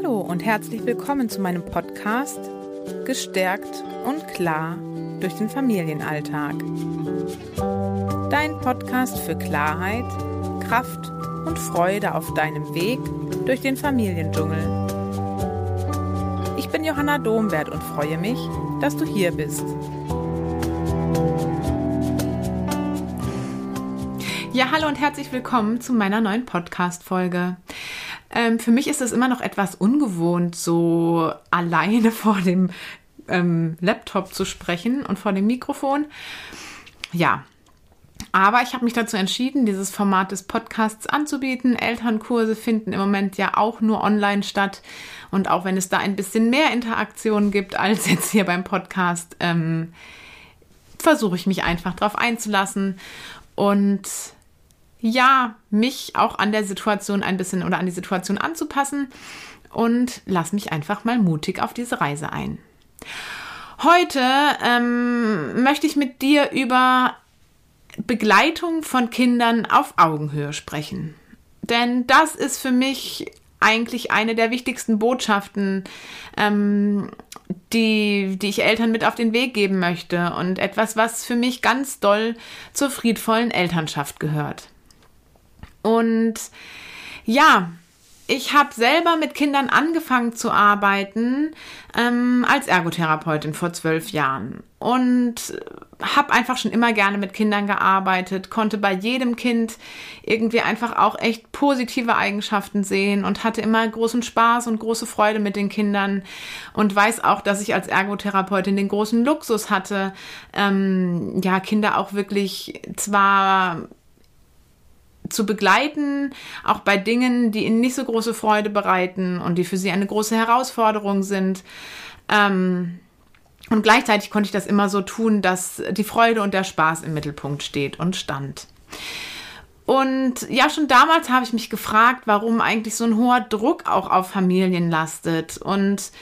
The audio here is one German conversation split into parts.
Hallo und herzlich willkommen zu meinem Podcast Gestärkt und klar durch den Familienalltag. Dein Podcast für Klarheit, Kraft und Freude auf deinem Weg durch den Familiendschungel. Ich bin Johanna Domwert und freue mich, dass du hier bist. Ja, hallo und herzlich willkommen zu meiner neuen Podcast-Folge. Ähm, für mich ist es immer noch etwas ungewohnt, so alleine vor dem ähm, Laptop zu sprechen und vor dem Mikrofon. Ja, aber ich habe mich dazu entschieden, dieses Format des Podcasts anzubieten. Elternkurse finden im Moment ja auch nur online statt. Und auch wenn es da ein bisschen mehr Interaktion gibt als jetzt hier beim Podcast, ähm, versuche ich mich einfach darauf einzulassen und ja, mich auch an der Situation ein bisschen oder an die Situation anzupassen und lass mich einfach mal mutig auf diese Reise ein. Heute ähm, möchte ich mit dir über Begleitung von Kindern auf Augenhöhe sprechen. Denn das ist für mich eigentlich eine der wichtigsten Botschaften, ähm, die, die ich Eltern mit auf den Weg geben möchte und etwas, was für mich ganz doll zur friedvollen Elternschaft gehört. Und ja, ich habe selber mit Kindern angefangen zu arbeiten ähm, als Ergotherapeutin vor zwölf Jahren. Und habe einfach schon immer gerne mit Kindern gearbeitet, konnte bei jedem Kind irgendwie einfach auch echt positive Eigenschaften sehen und hatte immer großen Spaß und große Freude mit den Kindern und weiß auch, dass ich als Ergotherapeutin den großen Luxus hatte, ähm, ja Kinder auch wirklich zwar zu begleiten, auch bei Dingen, die ihnen nicht so große Freude bereiten und die für sie eine große Herausforderung sind. Ähm, und gleichzeitig konnte ich das immer so tun, dass die Freude und der Spaß im Mittelpunkt steht und stand. Und ja, schon damals habe ich mich gefragt, warum eigentlich so ein hoher Druck auch auf Familien lastet und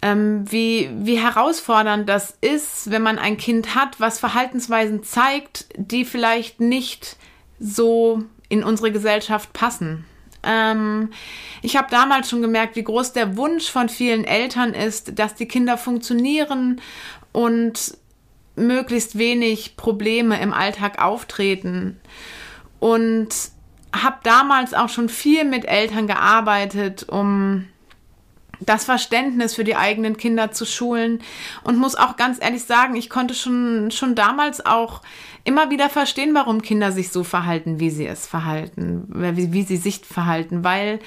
ähm, wie, wie herausfordernd das ist, wenn man ein Kind hat, was Verhaltensweisen zeigt, die vielleicht nicht so in unsere Gesellschaft passen. Ähm, ich habe damals schon gemerkt, wie groß der Wunsch von vielen Eltern ist, dass die Kinder funktionieren und möglichst wenig Probleme im Alltag auftreten. Und habe damals auch schon viel mit Eltern gearbeitet, um das Verständnis für die eigenen Kinder zu schulen. Und muss auch ganz ehrlich sagen, ich konnte schon, schon damals auch immer wieder verstehen, warum Kinder sich so verhalten, wie sie es verhalten, wie, wie sie sich verhalten, weil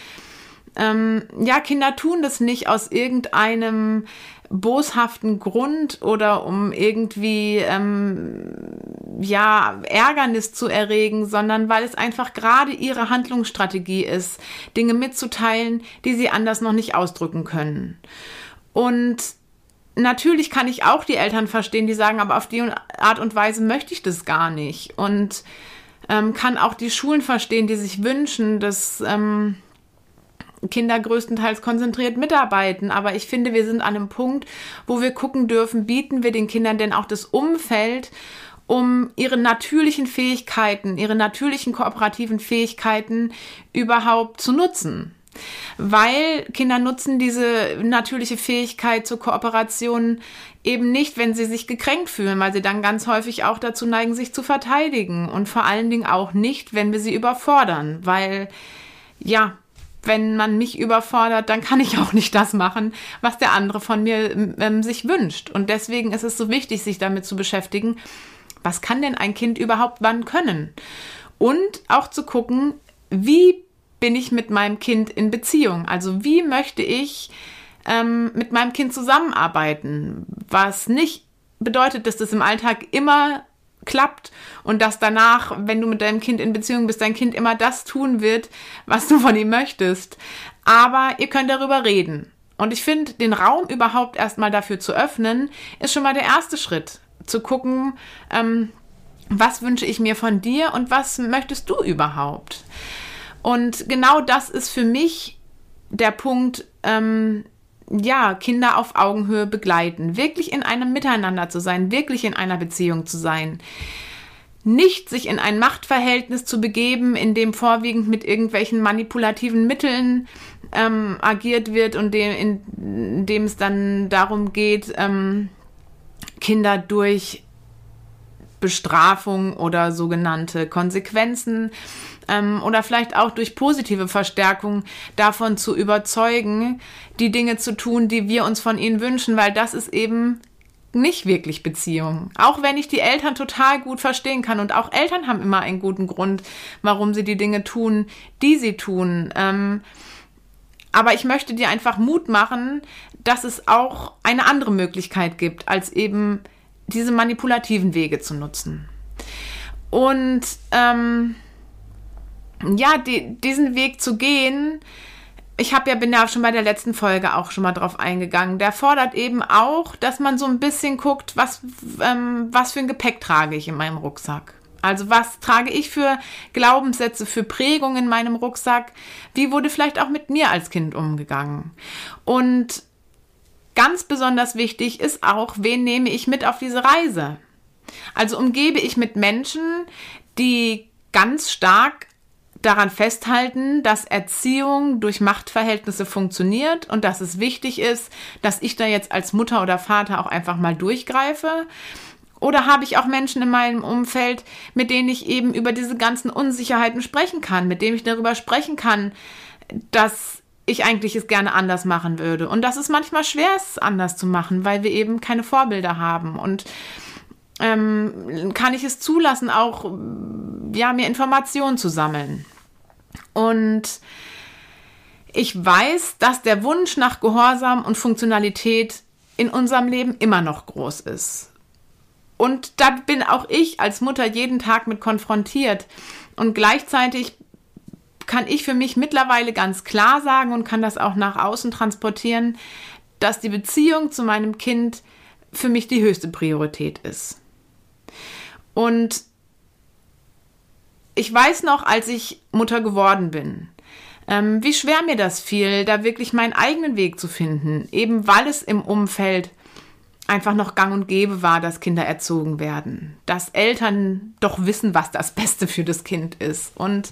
ähm, ja, Kinder tun das nicht aus irgendeinem boshaften Grund oder um irgendwie ähm, ja Ärgernis zu erregen, sondern weil es einfach gerade ihre Handlungsstrategie ist, Dinge mitzuteilen, die sie anders noch nicht ausdrücken können. Und natürlich kann ich auch die Eltern verstehen, die sagen, aber auf die Art und Weise möchte ich das gar nicht. Und ähm, kann auch die Schulen verstehen, die sich wünschen, dass ähm, Kinder größtenteils konzentriert mitarbeiten. Aber ich finde, wir sind an einem Punkt, wo wir gucken dürfen, bieten wir den Kindern denn auch das Umfeld, um ihre natürlichen Fähigkeiten, ihre natürlichen kooperativen Fähigkeiten überhaupt zu nutzen. Weil Kinder nutzen diese natürliche Fähigkeit zur Kooperation eben nicht, wenn sie sich gekränkt fühlen, weil sie dann ganz häufig auch dazu neigen, sich zu verteidigen und vor allen Dingen auch nicht, wenn wir sie überfordern, weil ja, wenn man mich überfordert, dann kann ich auch nicht das machen, was der andere von mir ähm, sich wünscht. Und deswegen ist es so wichtig, sich damit zu beschäftigen, was kann denn ein Kind überhaupt wann können? Und auch zu gucken, wie bin ich mit meinem Kind in Beziehung? Also wie möchte ich ähm, mit meinem Kind zusammenarbeiten? Was nicht bedeutet, dass das im Alltag immer klappt und dass danach, wenn du mit deinem Kind in Beziehung bist, dein Kind immer das tun wird, was du von ihm möchtest. Aber ihr könnt darüber reden. Und ich finde, den Raum überhaupt erstmal dafür zu öffnen, ist schon mal der erste Schritt. Zu gucken, ähm, was wünsche ich mir von dir und was möchtest du überhaupt? Und genau das ist für mich der Punkt, ähm, ja, Kinder auf Augenhöhe begleiten, wirklich in einem Miteinander zu sein, wirklich in einer Beziehung zu sein. nicht sich in ein Machtverhältnis zu begeben, in dem vorwiegend mit irgendwelchen manipulativen Mitteln ähm, agiert wird und dem, in, in dem es dann darum geht, ähm, Kinder durch Bestrafung oder sogenannte Konsequenzen ähm, oder vielleicht auch durch positive Verstärkung davon zu überzeugen, die Dinge zu tun, die wir uns von ihnen wünschen, weil das ist eben nicht wirklich Beziehung. Auch wenn ich die Eltern total gut verstehen kann und auch Eltern haben immer einen guten Grund, warum sie die Dinge tun, die sie tun. Ähm, aber ich möchte dir einfach Mut machen, dass es auch eine andere Möglichkeit gibt, als eben diese manipulativen Wege zu nutzen. Und ähm, ja, die, diesen Weg zu gehen, ich habe ja, bin ja schon bei der letzten Folge auch schon mal drauf eingegangen. Der fordert eben auch, dass man so ein bisschen guckt, was, ähm, was für ein Gepäck trage ich in meinem Rucksack. Also was trage ich für Glaubenssätze, für Prägungen in meinem Rucksack? Wie wurde vielleicht auch mit mir als Kind umgegangen? Und ganz besonders wichtig ist auch, wen nehme ich mit auf diese Reise? Also umgebe ich mit Menschen, die ganz stark daran festhalten, dass Erziehung durch Machtverhältnisse funktioniert und dass es wichtig ist, dass ich da jetzt als Mutter oder Vater auch einfach mal durchgreife? Oder habe ich auch Menschen in meinem Umfeld, mit denen ich eben über diese ganzen Unsicherheiten sprechen kann, mit denen ich darüber sprechen kann, dass ich eigentlich es gerne anders machen würde und dass es manchmal schwer ist, anders zu machen, weil wir eben keine Vorbilder haben und ähm, kann ich es zulassen, auch ja, mir Informationen zu sammeln. Und ich weiß, dass der Wunsch nach Gehorsam und Funktionalität in unserem Leben immer noch groß ist. Und da bin auch ich als Mutter jeden Tag mit konfrontiert. Und gleichzeitig kann ich für mich mittlerweile ganz klar sagen und kann das auch nach außen transportieren, dass die Beziehung zu meinem Kind für mich die höchste Priorität ist. Und ich weiß noch, als ich Mutter geworden bin, ähm, wie schwer mir das fiel, da wirklich meinen eigenen Weg zu finden, eben weil es im Umfeld einfach noch gang und gäbe war, dass Kinder erzogen werden, dass Eltern doch wissen, was das Beste für das Kind ist. Und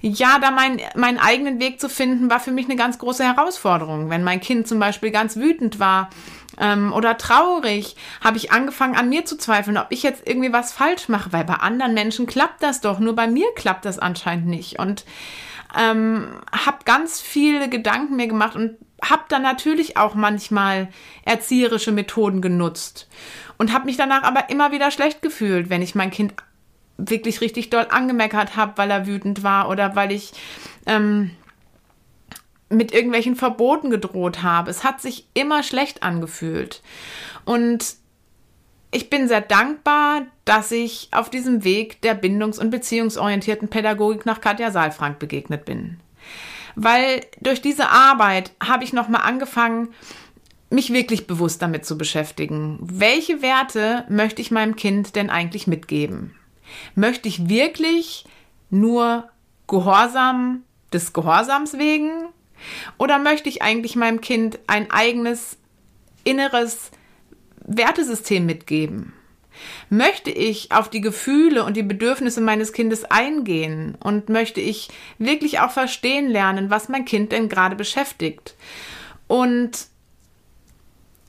ja, da mein, meinen eigenen Weg zu finden, war für mich eine ganz große Herausforderung. Wenn mein Kind zum Beispiel ganz wütend war ähm, oder traurig, habe ich angefangen an mir zu zweifeln, ob ich jetzt irgendwie was falsch mache, weil bei anderen Menschen klappt das doch, nur bei mir klappt das anscheinend nicht. Und ähm, habe ganz viele Gedanken mir gemacht und habe dann natürlich auch manchmal erzieherische Methoden genutzt und habe mich danach aber immer wieder schlecht gefühlt, wenn ich mein Kind wirklich richtig doll angemeckert habe, weil er wütend war oder weil ich ähm, mit irgendwelchen Verboten gedroht habe. Es hat sich immer schlecht angefühlt. Und ich bin sehr dankbar, dass ich auf diesem Weg der bindungs- und beziehungsorientierten Pädagogik nach Katja Saalfrank begegnet bin. Weil durch diese Arbeit habe ich nochmal angefangen, mich wirklich bewusst damit zu beschäftigen. Welche Werte möchte ich meinem Kind denn eigentlich mitgeben? Möchte ich wirklich nur Gehorsam des Gehorsams wegen oder möchte ich eigentlich meinem Kind ein eigenes inneres Wertesystem mitgeben? Möchte ich auf die Gefühle und die Bedürfnisse meines Kindes eingehen und möchte ich wirklich auch verstehen lernen, was mein Kind denn gerade beschäftigt? Und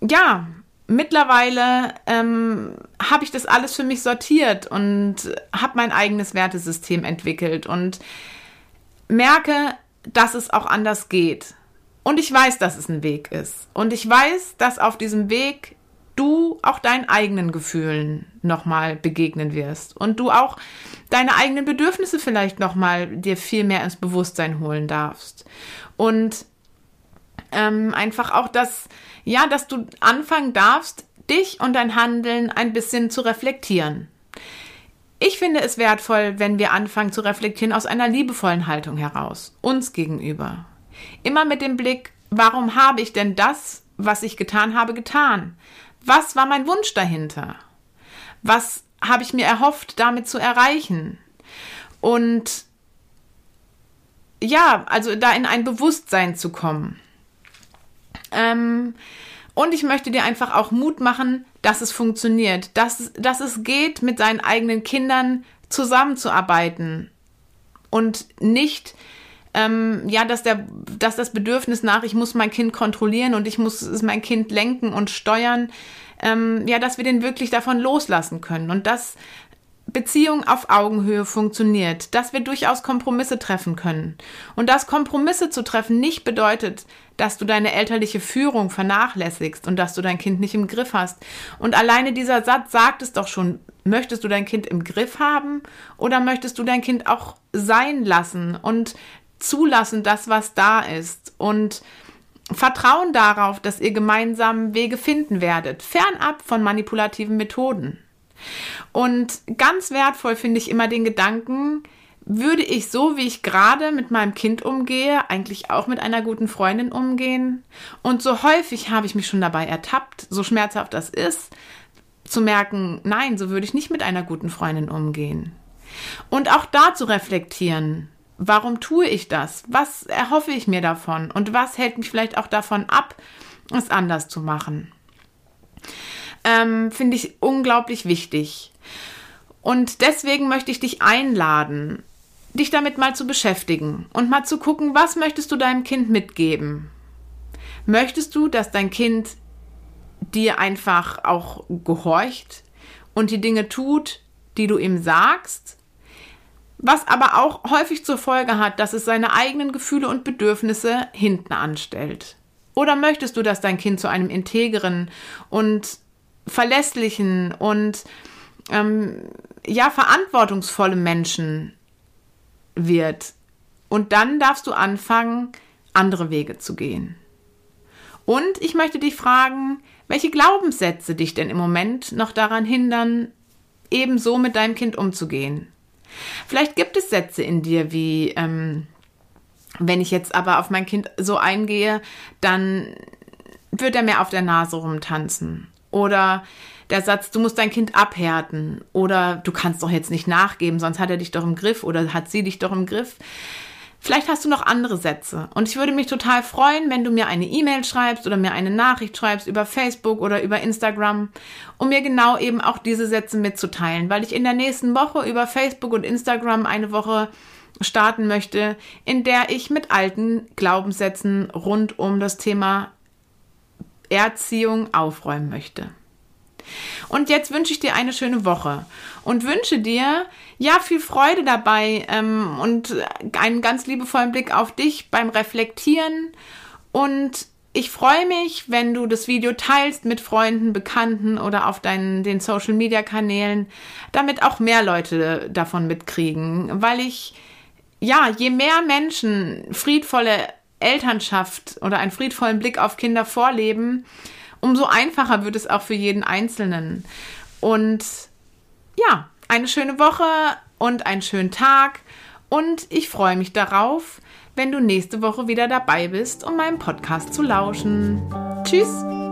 ja, mittlerweile ähm, habe ich das alles für mich sortiert und habe mein eigenes Wertesystem entwickelt und merke, dass es auch anders geht. Und ich weiß, dass es ein Weg ist. Und ich weiß, dass auf diesem Weg du auch deinen eigenen Gefühlen nochmal begegnen wirst und du auch deine eigenen Bedürfnisse vielleicht nochmal dir viel mehr ins Bewusstsein holen darfst. Und ähm, einfach auch das, ja, dass du anfangen darfst, dich und dein Handeln ein bisschen zu reflektieren. Ich finde es wertvoll, wenn wir anfangen zu reflektieren aus einer liebevollen Haltung heraus, uns gegenüber. Immer mit dem Blick, warum habe ich denn das, was ich getan habe, getan? Was war mein Wunsch dahinter? Was habe ich mir erhofft, damit zu erreichen? Und ja, also da in ein Bewusstsein zu kommen. Ähm, und ich möchte dir einfach auch Mut machen, dass es funktioniert, dass, dass es geht, mit seinen eigenen Kindern zusammenzuarbeiten. Und nicht ähm, ja, dass der, dass das Bedürfnis nach, ich muss mein Kind kontrollieren und ich muss mein Kind lenken und steuern, ähm, ja, dass wir den wirklich davon loslassen können. Und dass Beziehung auf Augenhöhe funktioniert, dass wir durchaus Kompromisse treffen können und dass Kompromisse zu treffen nicht bedeutet, dass du deine elterliche Führung vernachlässigst und dass du dein Kind nicht im Griff hast. Und alleine dieser Satz sagt es doch schon, möchtest du dein Kind im Griff haben oder möchtest du dein Kind auch sein lassen und zulassen, das, was da ist und Vertrauen darauf, dass ihr gemeinsam Wege finden werdet, fernab von manipulativen Methoden. Und ganz wertvoll finde ich immer den Gedanken, würde ich so, wie ich gerade mit meinem Kind umgehe, eigentlich auch mit einer guten Freundin umgehen? Und so häufig habe ich mich schon dabei ertappt, so schmerzhaft das ist, zu merken, nein, so würde ich nicht mit einer guten Freundin umgehen. Und auch da zu reflektieren, warum tue ich das? Was erhoffe ich mir davon? Und was hält mich vielleicht auch davon ab, es anders zu machen? Ähm, Finde ich unglaublich wichtig. Und deswegen möchte ich dich einladen, dich damit mal zu beschäftigen und mal zu gucken, was möchtest du deinem Kind mitgeben? Möchtest du, dass dein Kind dir einfach auch gehorcht und die Dinge tut, die du ihm sagst? was aber auch häufig zur Folge hat, dass es seine eigenen Gefühle und Bedürfnisse hinten anstellt. Oder möchtest du, dass dein Kind zu einem integren und verlässlichen und ähm, ja verantwortungsvollen Menschen wird? Und dann darfst du anfangen, andere Wege zu gehen. Und ich möchte dich fragen, welche Glaubenssätze dich denn im Moment noch daran hindern, ebenso mit deinem Kind umzugehen? Vielleicht gibt es Sätze in dir wie, ähm, wenn ich jetzt aber auf mein Kind so eingehe, dann wird er mehr auf der Nase rumtanzen. Oder der Satz, du musst dein Kind abhärten. Oder du kannst doch jetzt nicht nachgeben, sonst hat er dich doch im Griff oder hat sie dich doch im Griff. Vielleicht hast du noch andere Sätze. Und ich würde mich total freuen, wenn du mir eine E-Mail schreibst oder mir eine Nachricht schreibst über Facebook oder über Instagram, um mir genau eben auch diese Sätze mitzuteilen, weil ich in der nächsten Woche über Facebook und Instagram eine Woche starten möchte, in der ich mit alten Glaubenssätzen rund um das Thema Erziehung aufräumen möchte. Und jetzt wünsche ich dir eine schöne Woche und wünsche dir ja viel Freude dabei ähm, und einen ganz liebevollen Blick auf dich beim Reflektieren. Und ich freue mich, wenn du das Video teilst mit Freunden, Bekannten oder auf deinen den Social Media Kanälen, damit auch mehr Leute davon mitkriegen, weil ich ja, je mehr Menschen friedvolle Elternschaft oder einen friedvollen Blick auf Kinder vorleben, umso einfacher wird es auch für jeden Einzelnen. Und ja, eine schöne Woche und einen schönen Tag. Und ich freue mich darauf, wenn du nächste Woche wieder dabei bist, um meinem Podcast zu lauschen. Tschüss!